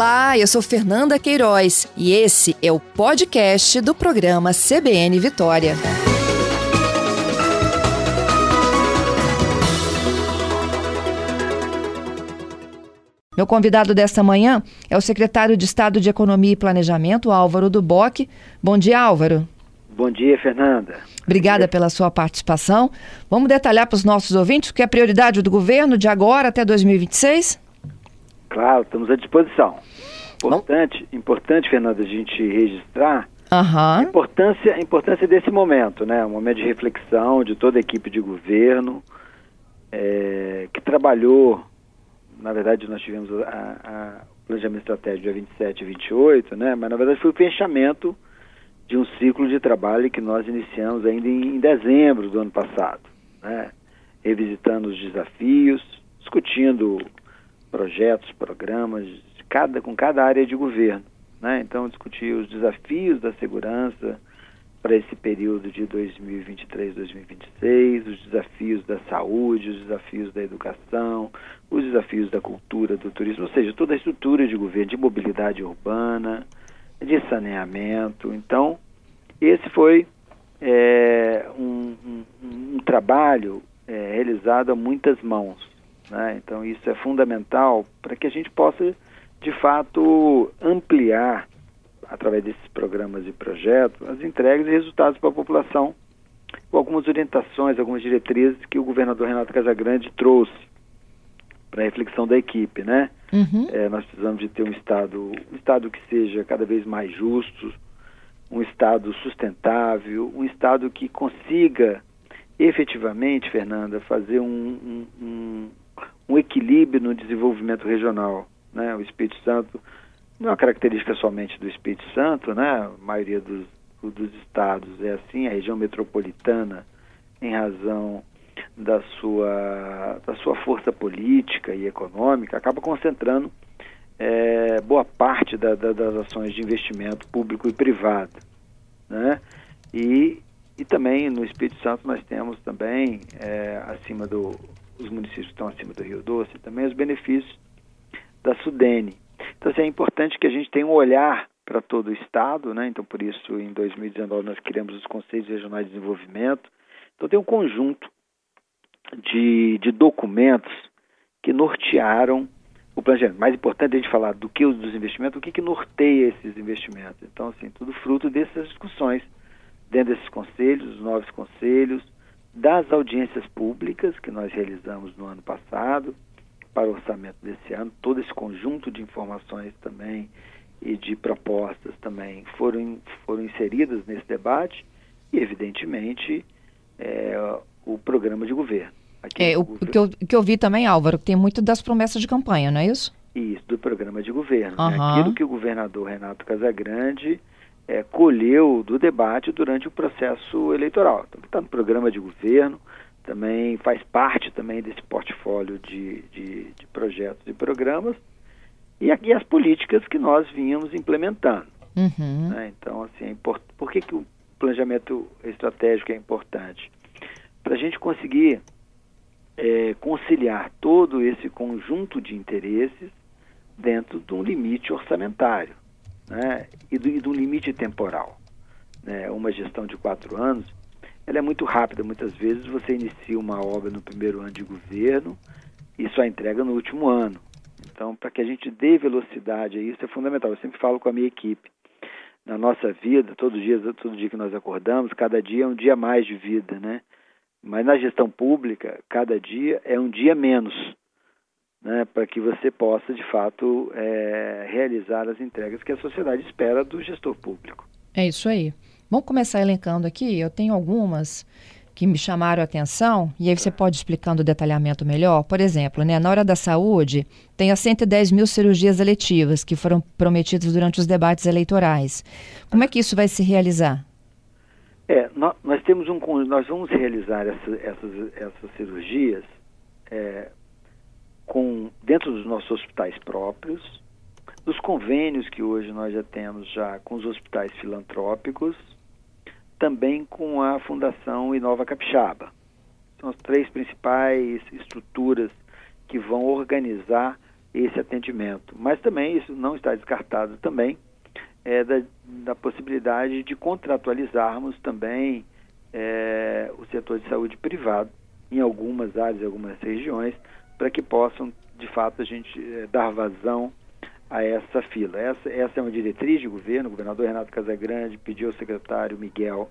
Olá, eu sou Fernanda Queiroz e esse é o podcast do programa CBN Vitória. Meu convidado desta manhã é o secretário de Estado de Economia e Planejamento, Álvaro Duboc. Bom dia, Álvaro. Bom dia, Fernanda. Obrigada pela sua participação. Vamos detalhar para os nossos ouvintes o que é a prioridade do governo de agora até 2026? Claro, estamos à disposição. Importante, Não? importante, Fernanda, a gente registrar uhum. a, importância, a importância desse momento, né? Um momento de reflexão de toda a equipe de governo é, que trabalhou, na verdade nós tivemos a, a planejamento estratégico dia 27 e 28, né? Mas na verdade foi o fechamento de um ciclo de trabalho que nós iniciamos ainda em, em dezembro do ano passado, né? Revisitando os desafios, discutindo projetos, programas, cada, com cada área de governo. Né? Então, discutir os desafios da segurança para esse período de 2023-2026, os desafios da saúde, os desafios da educação, os desafios da cultura, do turismo, ou seja, toda a estrutura de governo, de mobilidade urbana, de saneamento. Então, esse foi é, um, um, um, trabalho é, realizado a muitas mãos. Né? Então, isso é fundamental para que a gente possa, de fato, ampliar, através desses programas e projetos, as entregas e resultados para a população, com algumas orientações, algumas diretrizes que o governador Renato Casagrande trouxe para a reflexão da equipe, né? Uhum. É, nós precisamos de ter um estado, um estado que seja cada vez mais justo, um estado sustentável, um estado que consiga efetivamente, Fernanda, fazer um, um, um equilíbrio no desenvolvimento regional. Né? O Espírito Santo não é uma característica somente do Espírito Santo, né? a maioria dos, dos estados é assim, a região metropolitana, em razão da sua, da sua força política e econômica, acaba concentrando é, boa parte da, da, das ações de investimento público e privado. Né? E, e também no Espírito Santo nós temos também, é, acima do, os municípios que estão acima do Rio Doce, também os benefícios da Sudene. Então, assim, é importante que a gente tenha um olhar para todo o Estado, né? Então, por isso, em 2019, nós criamos os Conselhos Regionais de Desenvolvimento. Então, tem um conjunto de, de documentos que nortearam o planejamento. Mais importante a gente falar do que os dos investimentos, o que, que norteia esses investimentos. Então, assim, tudo fruto dessas discussões dentro desses conselhos, os novos conselhos, das audiências públicas que nós realizamos no ano passado para o orçamento desse ano, todo esse conjunto de informações também e de propostas também foram, foram inseridas nesse debate e, evidentemente, é, o programa de governo. é, o, governo... Que, eu, que eu vi também, Álvaro, tem muito das promessas de campanha, não é isso? Isso, do programa de governo. Uhum. Né? Aquilo que o governador Renato Casagrande é, colheu do debate durante o processo eleitoral. Então, está no programa de governo, também faz parte também desse portfólio de, de, de projetos e programas, e aqui as políticas que nós vínhamos implementando. Uhum. Né? Então, assim, é import... por que, que o planejamento estratégico é importante? Para a gente conseguir é, conciliar todo esse conjunto de interesses dentro de um limite orçamentário né, e, do, e do limite temporal. Né, uma gestão de quatro anos, ela é muito rápida. Muitas vezes você inicia uma obra no primeiro ano de governo e só entrega no último ano. Então, para que a gente dê velocidade a isso é fundamental. Eu sempre falo com a minha equipe. Na nossa vida, todo dia, todo dia que nós acordamos, cada dia é um dia mais de vida, né? Mas na gestão pública, cada dia é um dia menos né, para que você possa, de fato, é, realizar as entregas que a sociedade espera do gestor público. É isso aí. Vamos começar elencando aqui. Eu tenho algumas que me chamaram a atenção, e aí você pode explicando o detalhamento melhor. Por exemplo, né, na hora da saúde, tem as 110 mil cirurgias eletivas que foram prometidas durante os debates eleitorais. Como é que isso vai se realizar? É, nós, nós temos um, nós vamos realizar essa, essas, essas cirurgias é, com dentro dos nossos hospitais próprios, dos convênios que hoje nós já temos já com os hospitais filantrópicos, também com a Fundação Inova Capixaba. São as três principais estruturas que vão organizar esse atendimento. Mas também isso não está descartado também é, da, da possibilidade de contratualizarmos também é, o setor de saúde privado em algumas áreas, em algumas regiões, para que possam, de fato, a gente é, dar vazão a essa fila. Essa, essa é uma diretriz de governo. O governador Renato Casagrande pediu ao secretário Miguel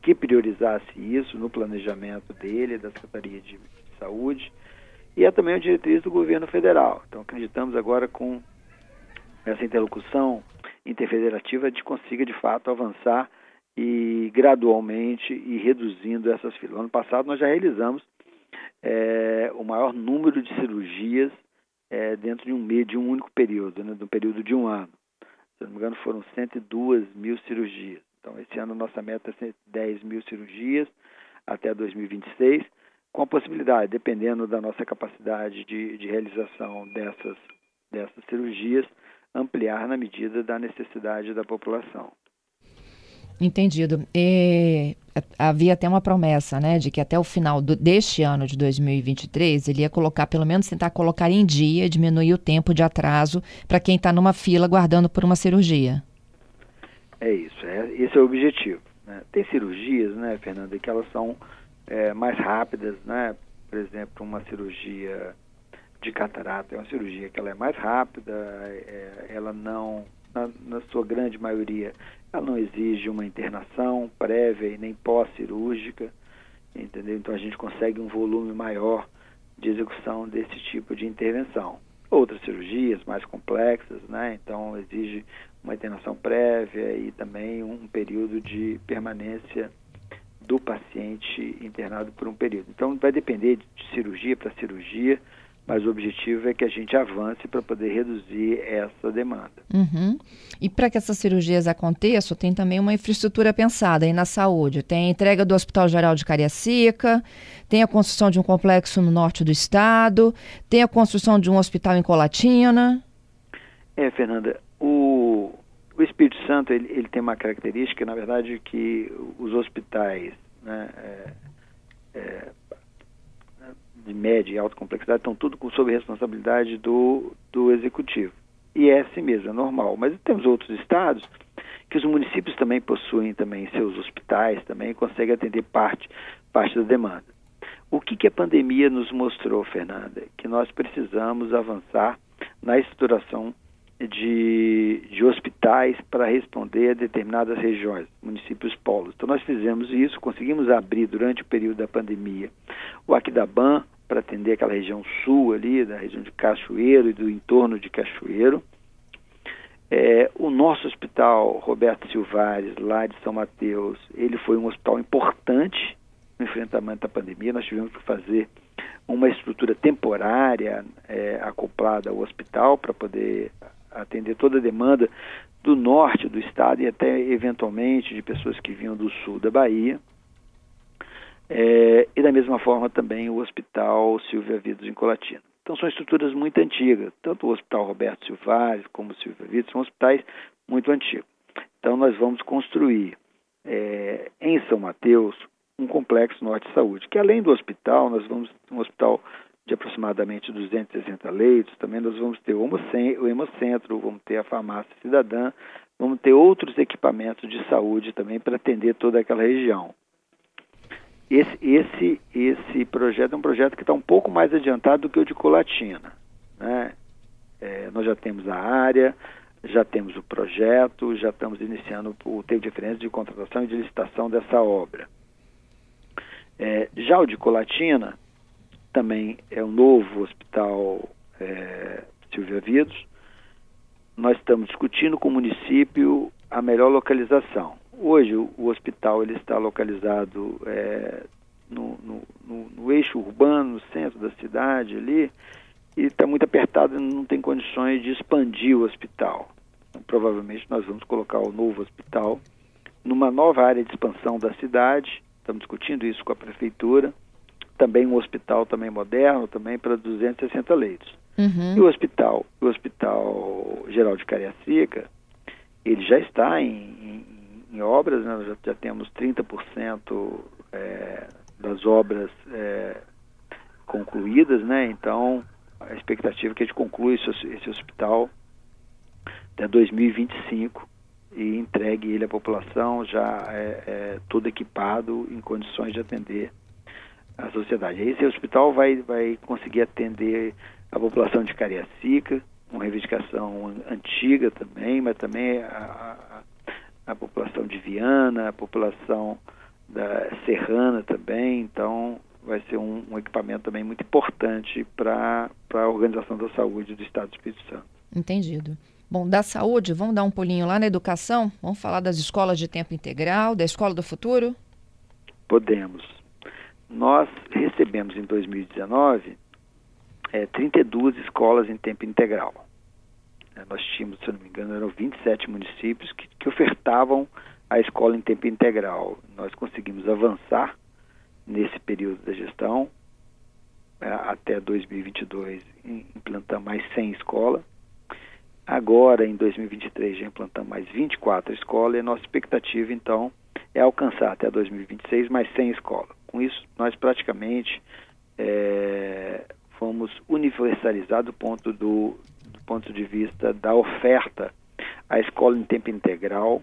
que priorizasse isso no planejamento dele, da Secretaria de Saúde, e é também uma diretriz do governo federal. Então, acreditamos agora com essa interlocução interfederativa, gente consiga de fato avançar e gradualmente e reduzindo essas filas. ano passado nós já realizamos é, o maior número de cirurgias é, dentro de um mês, de um único período, né, de um período de um ano. Se não me engano, foram 102 mil cirurgias. Então, esse ano nossa meta é 10 mil cirurgias até 2026, com a possibilidade, dependendo da nossa capacidade de, de realização dessas, dessas cirurgias, ampliar na medida da necessidade da população. Entendido. E havia até uma promessa, né, de que até o final do, deste ano de 2023 ele ia colocar, pelo menos tentar colocar em dia, diminuir o tempo de atraso para quem está numa fila guardando por uma cirurgia. É isso, é, esse é o objetivo. Né? Tem cirurgias, né, Fernanda, que elas são é, mais rápidas, né? Por exemplo, uma cirurgia de catarata é uma cirurgia que ela é mais rápida, é, ela não, na, na, sua grande maioria, ela não exige uma internação prévia e nem pós-cirúrgica, entendeu? Então a gente consegue um volume maior de execução desse tipo de intervenção. Outras cirurgias mais complexas, né? Então exige uma internação prévia e também um período de permanência do paciente internado por um período. Então vai depender de cirurgia para cirurgia mas o objetivo é que a gente avance para poder reduzir essa demanda. Uhum. E para que essas cirurgias aconteçam, tem também uma infraestrutura pensada aí na saúde. Tem a entrega do Hospital Geral de Cariacica, tem a construção de um complexo no norte do estado, tem a construção de um hospital em Colatina. É, Fernanda, o, o Espírito Santo ele, ele tem uma característica, na verdade, que os hospitais né, é, é, de média e alta complexidade estão tudo sob responsabilidade do, do executivo. E é assim mesmo, é normal. Mas temos outros estados que os municípios também possuem também seus hospitais, também conseguem atender parte, parte da demanda. O que, que a pandemia nos mostrou, Fernanda? Que nós precisamos avançar na estruturação de, de hospitais para responder a determinadas regiões, municípios polos. Então nós fizemos isso, conseguimos abrir durante o período da pandemia o Aquidabam, para atender aquela região sul ali, da região de Cachoeiro e do entorno de Cachoeiro. É, o nosso hospital Roberto Silvares, lá de São Mateus, ele foi um hospital importante no enfrentamento da pandemia. Nós tivemos que fazer uma estrutura temporária é, acoplada ao hospital para poder atender toda a demanda do norte do estado e até eventualmente de pessoas que vinham do sul da Bahia. É, e da mesma forma também o Hospital Silvia Vidos em Colatina. Então são estruturas muito antigas, tanto o Hospital Roberto Silvares como o Silvia Vidos são hospitais muito antigos. Então nós vamos construir é, em São Mateus um complexo norte de saúde, que além do hospital, nós vamos um hospital de aproximadamente 260 leitos, também nós vamos ter o hemocentro, vamos ter a farmácia cidadã, vamos ter outros equipamentos de saúde também para atender toda aquela região. Esse, esse, esse projeto é um projeto que está um pouco mais adiantado do que o de Colatina. Né? É, nós já temos a área, já temos o projeto, já estamos iniciando o tempo de referência de contratação e de licitação dessa obra. É, já o de Colatina também é um novo hospital é, Silvia Vidos. Nós estamos discutindo com o município a melhor localização. Hoje o, hospital ele está localizado é, no, no, no, no, eixo urbano, no centro da cidade ali, e está muito apertado e não tem condições de expandir o hospital. Então, provavelmente nós vamos colocar o novo hospital numa nova área de expansão da cidade. Estamos discutindo isso com a prefeitura. Também um hospital também moderno, também para 260 leitos. Uhum. E o hospital, o hospital geral de Cariacica, ele já está em, em em obras, né? nós já, já temos 30% é, das obras é, concluídas, né? Então a expectativa é que a gente conclua esse, esse hospital até 2025 e entregue ele à população já é, é, todo equipado em condições de atender a sociedade. Esse hospital vai, vai conseguir atender a população de Cariacica, uma reivindicação antiga também, mas também a, a, população de Viana, a população da Serrana também, então vai ser um, um equipamento também muito importante para a organização da saúde do Estado do Espírito Santo. Entendido. Bom, da saúde, vamos dar um pulinho lá na educação? Vamos falar das escolas de tempo integral, da Escola do Futuro? Podemos. Nós recebemos em 2019 é, 32 escolas em tempo integral. É, nós tínhamos, se não me engano, eram 27 municípios que, que ofertavam a escola em tempo integral. Nós conseguimos avançar nesse período da gestão, é, até 2022 implantamos mais 100 escolas. Agora, em 2023, já implantamos mais 24 escolas e a nossa expectativa, então, é alcançar até 2026 mais 100 escolas. Com isso, nós praticamente é, fomos universalizados do ponto, do ponto de vista da oferta à escola em tempo integral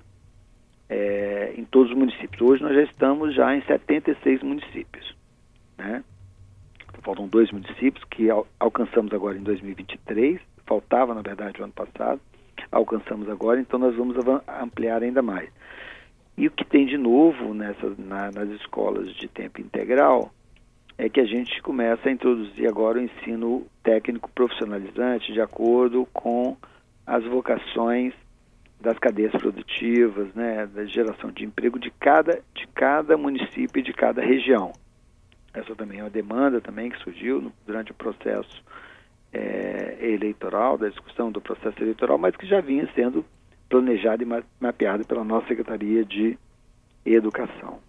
é, em todos os municípios. Hoje nós já estamos já em 76 municípios. Né? Faltam dois municípios que al alcançamos agora em 2023, faltava na verdade o ano passado, alcançamos agora, então nós vamos ampliar ainda mais. E o que tem de novo nessa, na, nas escolas de tempo integral é que a gente começa a introduzir agora o ensino técnico profissionalizante de acordo com as vocações das cadeias produtivas, né, da geração de emprego de cada, de cada município e de cada região. Essa também é uma demanda também que surgiu no, durante o processo é, eleitoral, da discussão do processo eleitoral, mas que já vinha sendo planejado e mapeado pela nossa Secretaria de Educação.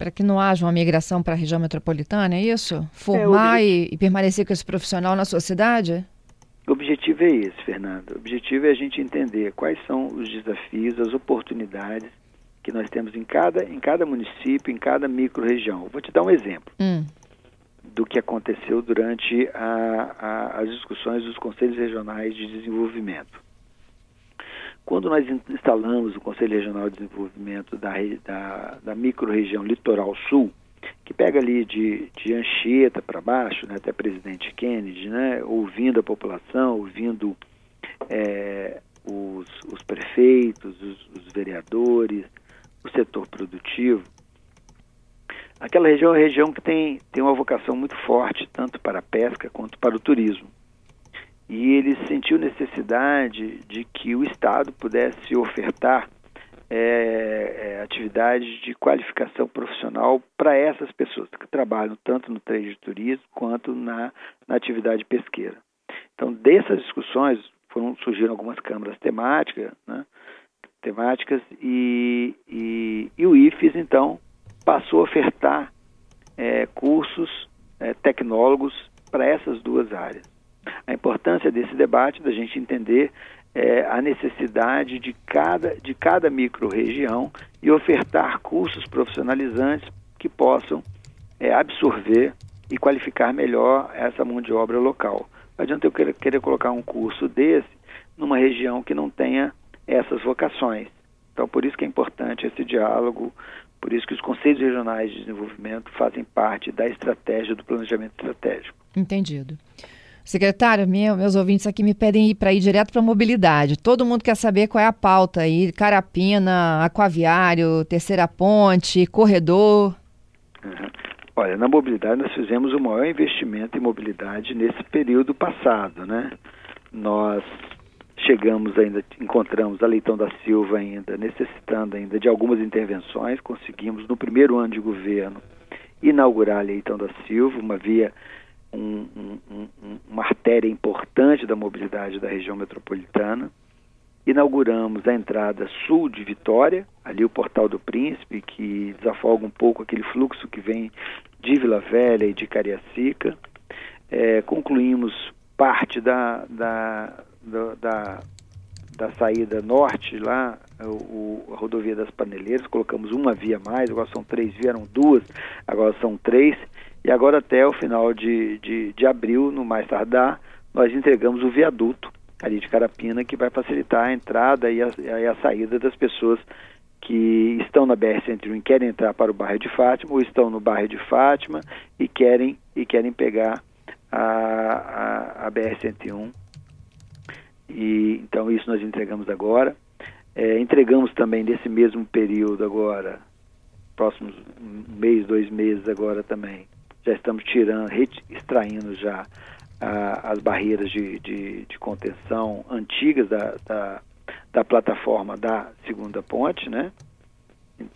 Para que não haja uma migração para a região metropolitana, é isso? Formar é, e, e permanecer com esse profissional na sua cidade? O objetivo é esse, Fernando. O objetivo é a gente entender quais são os desafios, as oportunidades que nós temos em cada, em cada município, em cada micro-região. Vou te dar um exemplo hum. do que aconteceu durante a, a, as discussões dos conselhos regionais de desenvolvimento. Quando nós instalamos o Conselho Regional de Desenvolvimento da, da, da micro-região Litoral Sul, que pega ali de, de Anchieta para baixo, né, até Presidente Kennedy, né, ouvindo a população, ouvindo é, os, os, prefeitos, os, os, vereadores, o setor produtivo. Aquela região é uma região que tem, tem uma vocação muito forte, tanto para a pesca quanto para o turismo. E ele sentiu necessidade de que o Estado pudesse ofertar é, é, atividades de qualificação profissional para essas pessoas que trabalham tanto no trade de turismo quanto na, na atividade pesqueira. Então, dessas discussões foram surgiram algumas câmaras temáticas, né, temáticas e, e, e, o IFES então passou a ofertar é, cursos é, tecnólogos para essas duas áreas. A importância desse debate, da gente entender é, a necessidade de cada, de cada micro-região e ofertar cursos profissionalizantes que possam é, absorver e qualificar melhor essa mão de obra local. Não adianta eu querer, querer colocar um curso desse numa região que não tenha essas vocações. Então, por isso que é importante esse diálogo, por isso que os conselhos regionais de desenvolvimento fazem parte da estratégia do planejamento estratégico. Entendido. Secretário, meu, meus ouvintes aqui me pedem para ir direto para a mobilidade. Todo mundo quer saber qual é a pauta aí: Carapina, Aquaviário, Terceira Ponte, Corredor. Uhum. Olha, na mobilidade nós fizemos o maior investimento em mobilidade nesse período passado, né? Nós chegamos ainda, encontramos a Leitão da Silva ainda necessitando ainda de algumas intervenções, conseguimos no primeiro ano de governo inaugurar a Leitão da Silva, uma via um, um, uma artéria importante da mobilidade da região metropolitana. Inauguramos a entrada sul de Vitória, ali o Portal do Príncipe, que desafoga um pouco aquele fluxo que vem de Vila Velha e de Cariacica. É, concluímos parte da, da, da, da, da saída norte lá, o, a rodovia das Paneleiras, colocamos uma via mais, agora são três vias, eram duas, agora são três, E agora até o final de, de, de abril, no mais tardar, nós entregamos o viaduto ali de Carapina, que vai facilitar a entrada e a, e a saída das pessoas que estão na BR-101 e querem entrar para o bairro de Fátima, ou estão no bairro de Fátima e querem, e querem pegar a, a, a BR-101. E, então isso nós entregamos agora. É, entregamos também nesse mesmo período agora, próximos um mês, dois meses agora também, já estamos tirando, extraindo já as barreiras de, de, de, contenção antigas da, da, da, plataforma da segunda ponte, né?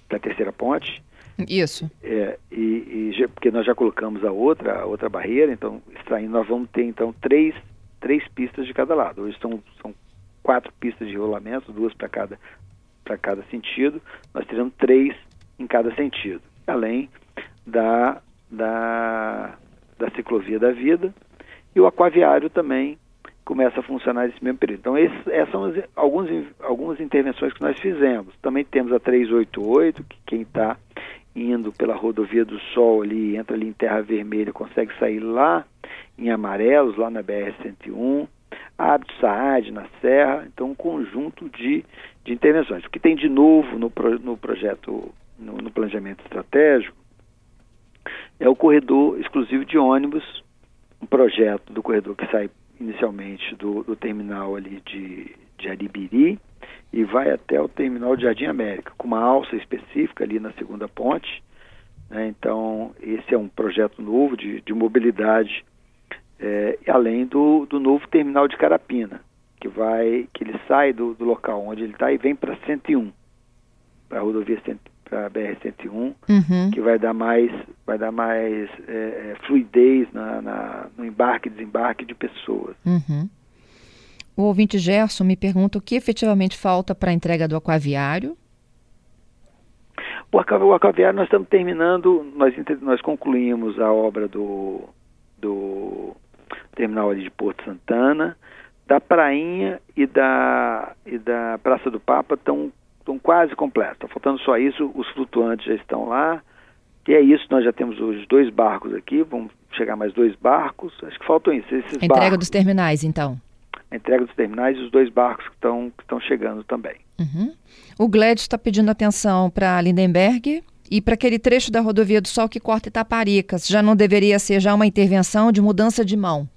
Da terceira ponte. Isso. É, e, e porque nós já colocamos a outra, a outra barreira, então extraindo, nós vamos ter então três, três pistas de cada lado. Hoje são, são quatro pistas de rolamento, duas para cada, para cada sentido. Nós teremos três em cada sentido, além da, da, da ciclovia da vida, e o aquaviário também começa a funcionar nesse mesmo período. Então, esses, essas são as, alguns, algumas intervenções que nós fizemos. Também temos a 388, que quem está indo pela rodovia do Sol ali, entra ali em Terra Vermelha, consegue sair lá em Amarelos, lá na BR-101, a Saad na Serra, então um conjunto de, de intervenções. O que tem de novo no, pro, no projeto, no, no planejamento estratégico, é o corredor exclusivo de ônibus um projeto do corredor que sai inicialmente do, do terminal ali de, de Aribiri e vai até o terminal de Jardim América, com uma alça específica ali na segunda ponte. Né? Então, esse é um projeto novo de, de mobilidade, é, além do, do novo terminal de Carapina, que vai que ele sai do, do local onde ele está e vem para 101, para a rodovia para a BR-101, uhum. que vai dar mais, vai dar mais é, é, fluidez na, na, no embarque e desembarque de pessoas. Uhum. O ouvinte Gerson me pergunta o que efetivamente falta para a entrega do aquaviário. O, aquaviário nós estamos terminando, nós, nós concluímos a obra do, do terminal ali de Porto Santana, da Prainha e da, e da Praça do Papa estão estão quase completos. Está faltando só isso, os flutuantes já estão lá. E é isso, nós já temos os dois barcos aqui, vão chegar mais dois barcos. Acho que faltam isso. Esses a entrega barcos, dos terminais, então. A entrega dos terminais e os dois barcos que estão, que estão chegando também. Uhum. O Gled está pedindo atenção para Lindenberg e para aquele trecho da rodovia do Sol que corta Itaparicas. Já não deveria ser já uma intervenção de mudança de mão?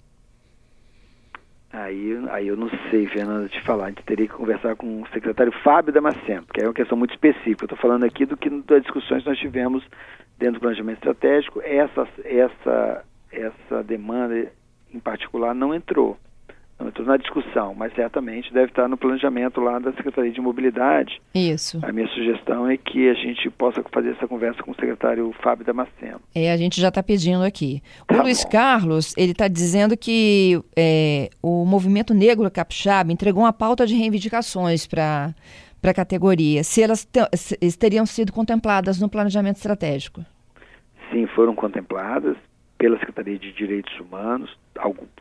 Aí, aí eu não sei, Fernanda, te falar. A gente teria que conversar com o secretário Fábio Damasceno, que é uma questão muito específica. Eu estou falando aqui do que das discussões que nós tivemos dentro do planejamento estratégico. Essa, essa, essa demanda em particular não entrou não entrou na discussão, mas certamente deve estar no planejamento lá da Secretaria de Mobilidade. Isso. A minha sugestão é que a gente possa fazer essa conversa com o secretário Fábio Damasceno. É, a gente já está pedindo aqui. Tá o Luiz bom. Carlos, ele está dizendo que é, o movimento negro capixaba entregou uma pauta de reivindicações para para a categoria, se elas se teriam sido contempladas no planejamento estratégico. Sim, foram contempladas pela Secretaria de Direitos Humanos,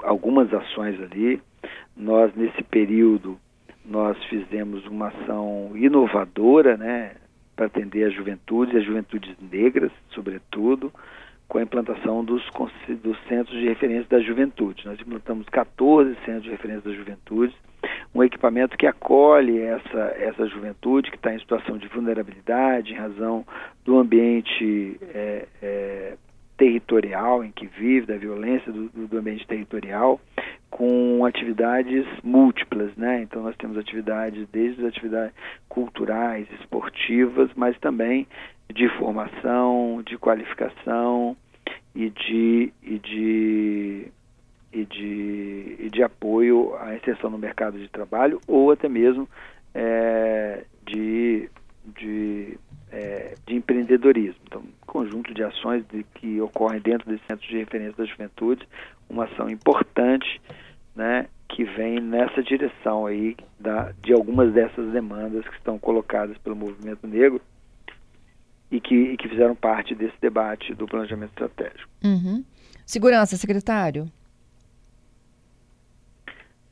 algumas ações ali. Nós, nesse período, nós fizemos uma ação inovadora, né, para atender a juventude, as juventudes negras, sobretudo, com a implantação dos, dos centros de referência da juventude. Nós implantamos 14 centros de referência da juventude, um equipamento que acolhe essa, essa juventude que está em situação de vulnerabilidade em razão do ambiente é, é, territorial em que vive, da violência do, do ambiente territorial, com atividades múltiplas, né? Então nós temos atividades desde as atividades culturais, esportivas, mas também de formação, de qualificação e de, e de, e de, e de apoio à inserção no mercado de trabalho ou até mesmo é, de, de é, de empreendedorismo. Então, conjunto de ações de, que ocorrem dentro desse centro de referência da juventude, uma ação importante, né, que vem nessa direção aí da, de algumas dessas demandas que estão colocadas pelo movimento negro e que, e que fizeram parte desse debate do planejamento estratégico. Uhum. Segurança, secretário.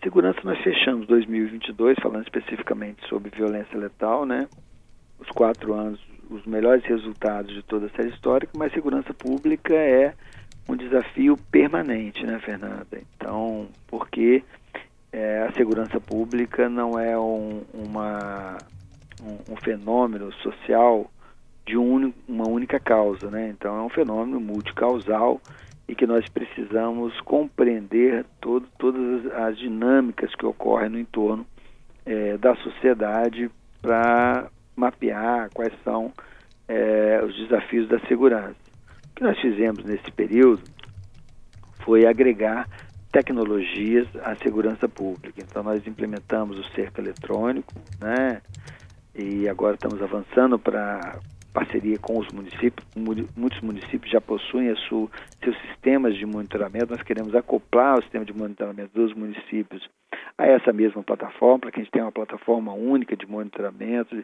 Segurança, nós fechamos 2022 falando especificamente sobre violência letal, né? Os quatro anos os melhores resultados de toda a série histórica, mas segurança pública é um desafio permanente, né, Fernanda? Então, porque é, a segurança pública não é um, uma, um, um fenômeno social de um, uma única causa, né? Então é um fenômeno multicausal e que nós precisamos compreender todo, todas as dinâmicas que ocorrem no entorno é, da sociedade para mapear quais são é, os desafios da segurança. O que nós fizemos nesse período foi agregar tecnologias à segurança pública. Então nós implementamos o cerco eletrônico, né? E agora estamos avançando para parceria com os municípios. Muitos municípios já possuem a sua, seus sistemas de monitoramento. Nós queremos acoplar o sistema de monitoramento dos municípios a essa mesma plataforma, para que a gente tenha uma plataforma única de monitoramento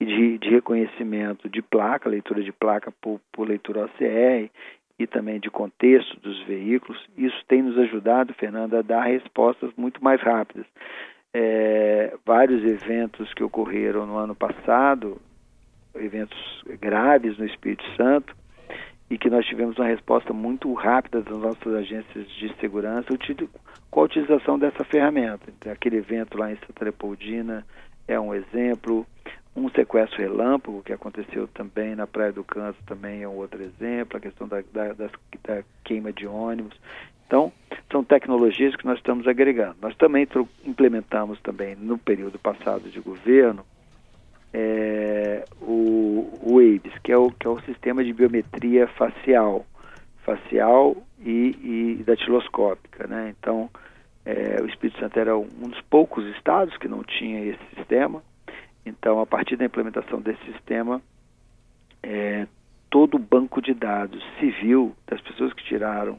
e de, de reconhecimento de placa, leitura de placa por, por leitura OCR e também de contexto dos veículos. Isso tem nos ajudado, Fernanda, a dar respostas muito mais rápidas. É, vários eventos que ocorreram no ano passado eventos graves no Espírito Santo e que nós tivemos uma resposta muito rápida das nossas agências de segurança com a utilização dessa ferramenta. Então, aquele evento lá em Santa Leopoldina é um exemplo, um sequestro relâmpago que aconteceu também na Praia do Canto também é um outro exemplo, a questão da, da, da, da queima de ônibus. Então, são tecnologias que nós estamos agregando. Nós também implementamos também no período passado de governo é, que é o, que é o sistema de biometria facial, facial e, e datiloscópica. Né? Então, é, o Espírito Santo era um dos poucos estados que não tinha esse sistema. Então, a partir da implementação desse sistema, é, todo o banco de dados civil das pessoas que tiraram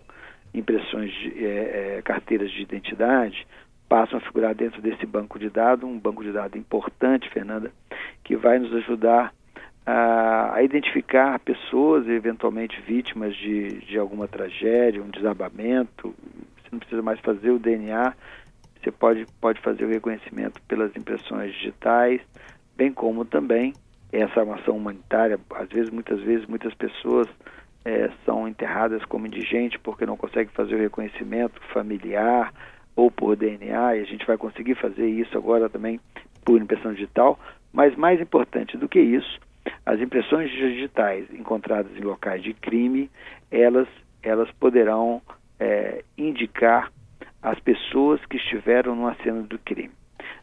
impressões de é, é carteiras de identidade passam a figurar dentro desse banco de dados, um banco de dados importante, Fernanda, que vai nos ajudar a, identificar pessoas eventualmente vítimas de, de alguma tragédia, um desabamento. Você não precisa mais fazer o DNA, você pode, pode fazer o reconhecimento pelas impressões digitais, bem como também essa é ação humanitária. Às vezes, muitas vezes, muitas pessoas é, são enterradas como indigentes porque não conseguem fazer o reconhecimento familiar, ou por DNA, e a gente vai conseguir fazer isso agora também por impressão digital, mas mais importante do que isso, as impressões digitais encontradas em locais de crime, elas, elas poderão é, indicar as pessoas que estiveram numa cena do crime.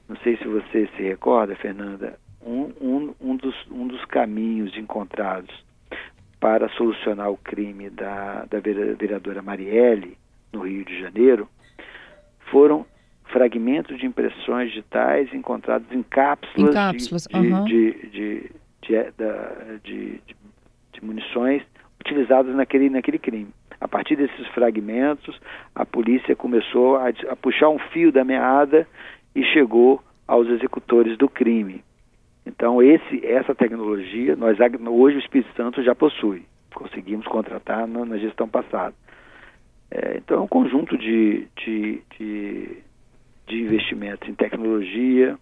Não sei se você se recorda, Fernanda, um, um, um, dos, um dos caminhos encontrados para solucionar o crime da, da vereadora Marielle, no Rio de Janeiro, foram fragmentos de impressões digitais encontrados em cápsulas, em cápsulas de, uhum. de, de, de, de, munições utilizadas naquele, naquele crime. A partir desses fragmentos, a polícia começou a, a puxar um fio da meada e chegou aos executores do crime. Então, esse, essa tecnologia, nós hoje o Espírito Santo já possui. Conseguimos contratar na, na gestão passada. É, então é um conjunto de, de, de, de, investimentos em tecnologia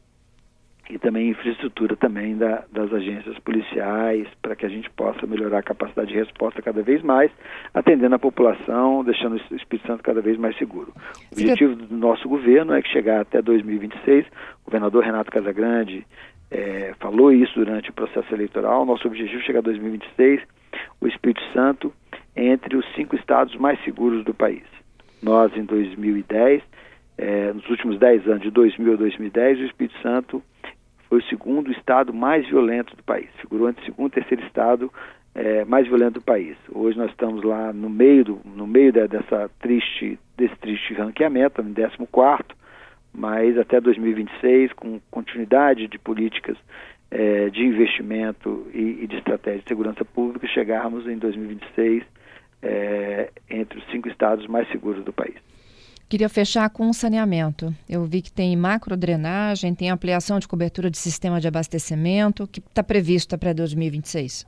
e também infraestrutura também da, das agências policiais para que a gente possa melhorar a capacidade de resposta cada vez mais, atendendo a população, deixando o Espírito Santo cada vez mais seguro. O objetivo do nosso governo é que chegar até 2026, o governador Renato Casagrande é, falou isso durante o processo eleitoral, nosso objetivo é chegar a 2026, o Espírito Santo entre os cinco estados mais seguros do país. Nós, em 2010, é, nos últimos 10 anos, de 2000 a 2010, o Espírito Santo foi o segundo estado mais violento do país. Figurou entre o segundo e terceiro estado é, mais violento do país. Hoje nós estamos lá no meio, do, no meio da, dessa triste, desse triste ranqueamento, em 14 mas até 2026, com continuidade de políticas é, de investimento e, e, de estratégia de segurança pública, chegarmos em 2026 é, entre os cinco estados mais seguros do país. Queria fechar com o saneamento. Eu vi que tem macrodrenagem, tem ampliação de cobertura de sistema de abastecimento, que está prevista para 2026.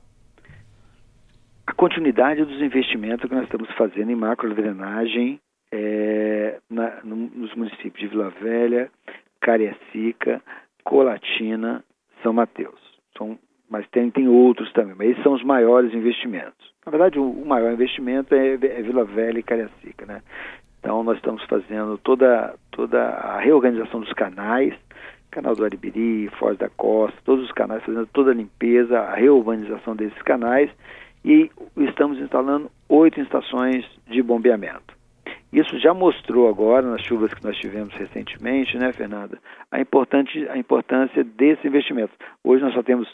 A continuidade dos investimentos que nós estamos fazendo em macrodrenagem é, na, no, nos municípios de Vila Velha, Cariacica, Colatina, São Mateus. São, mas tem, tem outros também, mas esses são os maiores investimentos. Na verdade, o, o maior investimento é, é, Vila Velha e Cariacica, né? Então, nós estamos fazendo toda, toda a reorganização dos canais, canal do Aribiri, Foz da Costa, todos os canais, fazendo toda a limpeza, a reurbanização desses canais e estamos instalando oito estações de bombeamento. Isso já mostrou agora, nas chuvas que nós tivemos recentemente, né, Fernanda, a, importante, a importância desse investimento. Hoje nós só temos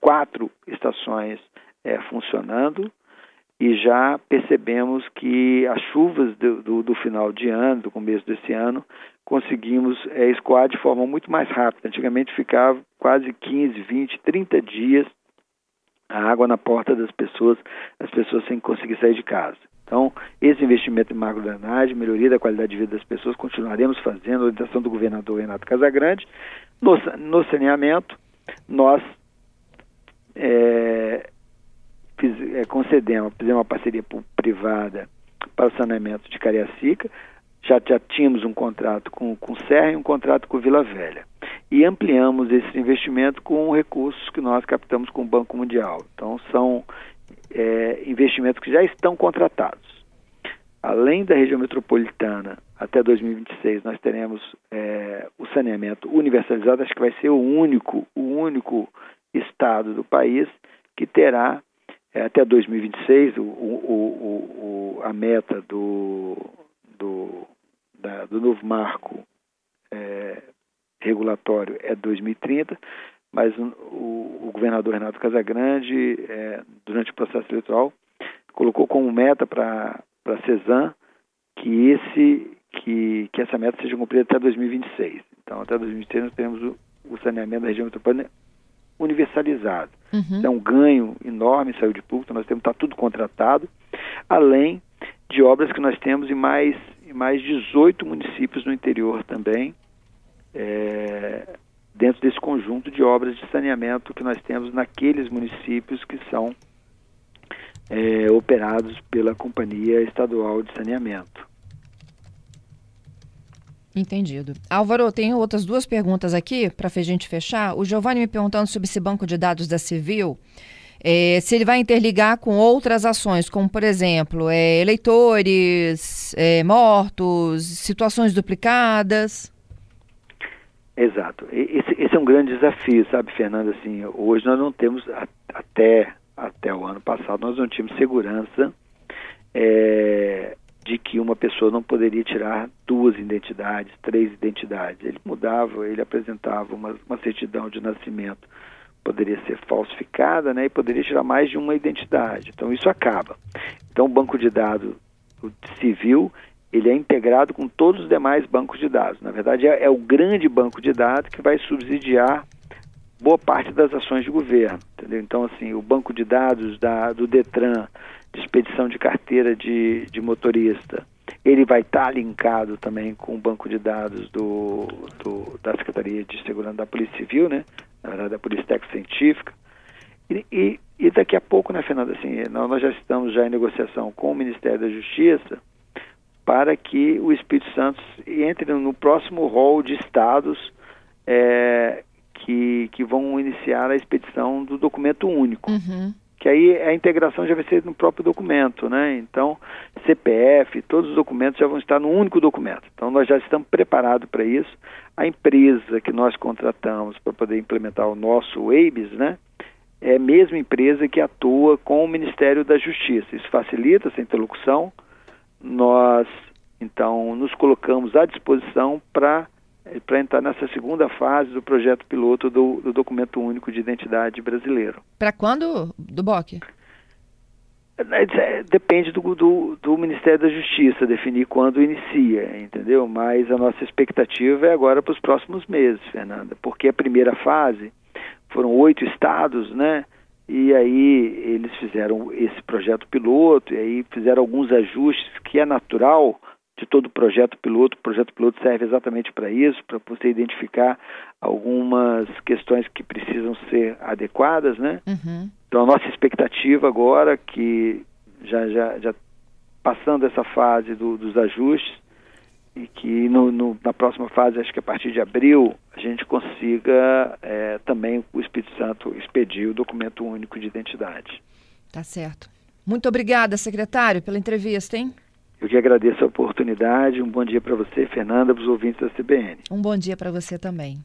quatro estações é, funcionando e já percebemos que as chuvas do, do, do, final de ano, do começo desse ano, conseguimos é, escoar de forma muito mais rápida. Antigamente ficava quase 15, 20, 30 dias a água na porta das pessoas, as pessoas sem conseguir sair de casa. Então, esse investimento em macrodrenagem, melhoria da qualidade de vida das pessoas, continuaremos fazendo, a orientação do governador Renato Casagrande. No, no saneamento, nós é, fiz, é, concedemos, fizemos uma parceria privada para o saneamento de Cariacica, já, já tínhamos um contrato com, com Serra e um contrato com Vila Velha e ampliamos esse investimento com recursos que nós captamos com o Banco Mundial. Então, são é, investimentos que já estão contratados. Além da região metropolitana, até 2026 nós teremos é, o saneamento universalizado. Acho que vai ser o único, o único estado do país que terá até 2026 o, o, o, a meta do, do, da, do novo marco é, regulatório é 2030, mas o, o governador Renato Casagrande, é, durante o processo eleitoral, colocou como meta para a CESAM que, esse, que, que essa meta seja cumprida até 2026. Então, até 2026 nós teremos o, o saneamento da região metropolitana universalizado. Uhum. É um ganho enorme em saúde pública, nós temos tá tudo contratado, além de obras que nós temos em mais, em mais 18 municípios no interior também, é, dentro desse conjunto de obras de saneamento que nós temos naqueles municípios que são é, operados pela Companhia Estadual de Saneamento. Entendido. Álvaro, tenho outras duas perguntas aqui para a gente fechar. O Giovanni me perguntando sobre esse banco de dados da Civil. É, se ele vai interligar com outras ações, como, por exemplo, é, eleitores é, mortos, situações duplicadas. Exato. Esse, esse, é um grande desafio, sabe, Fernanda? Assim, hoje nós não temos, até, até o ano passado, nós não tínhamos segurança é, de que uma pessoa não poderia tirar duas identidades, três identidades. Ele mudava, ele apresentava uma, uma certidão de nascimento, poderia ser falsificada, né, e poderia tirar mais de uma identidade. Então isso acaba. Então o banco de dados civil ele é integrado com todos os demais bancos de dados. Na verdade, é, é, o grande banco de dados que vai subsidiar boa parte das ações de governo. Entendeu? Então, assim, o banco de dados da, do Detran, de expedição de carteira de, de motorista, ele vai estar tá linkado também com o banco de dados do, do, da Secretaria de Segurança da Polícia Civil, né? na verdade, da Polícia Técnica Científica. E, e, e daqui a pouco, né, Fernanda, assim, nós já estamos já em negociação com o Ministério da Justiça para que o Espírito Santo entre no próximo rol de estados é, que, que vão iniciar a expedição do documento único. Uhum. Que aí a integração já vai ser no próprio documento, né? Então, CPF, todos os documentos já vão estar no único documento. Então, nós já estamos preparados para isso. A empresa que nós contratamos para poder implementar o nosso WABES, né? É a mesma empresa que atua com o Ministério da Justiça. Isso facilita essa interlocução nós então nos colocamos à disposição para para entrar nessa segunda fase do projeto piloto do, do documento único de identidade brasileiro. Para quando, do BOC? É, é, depende do, do, do, Ministério da Justiça definir quando inicia, entendeu? Mas a nossa expectativa é agora para os próximos meses, Fernanda, porque a primeira fase foram oito estados, né? E aí eles fizeram esse projeto piloto, e aí fizeram alguns ajustes que é natural de todo projeto piloto. O projeto piloto serve exatamente para isso, para você identificar algumas questões que precisam ser adequadas, né? Uhum. Então a nossa expectativa agora, que já, já, já passando essa fase do, dos ajustes, e que no, no, na próxima fase, acho que a partir de abril, a gente consiga é, também o Espírito Santo expedir o documento único de identidade. Tá certo. Muito obrigada, secretário, pela entrevista, hein? Eu que agradeço a oportunidade. Um bom dia para você, Fernanda, para os ouvintes da CBN. Um bom dia para você também.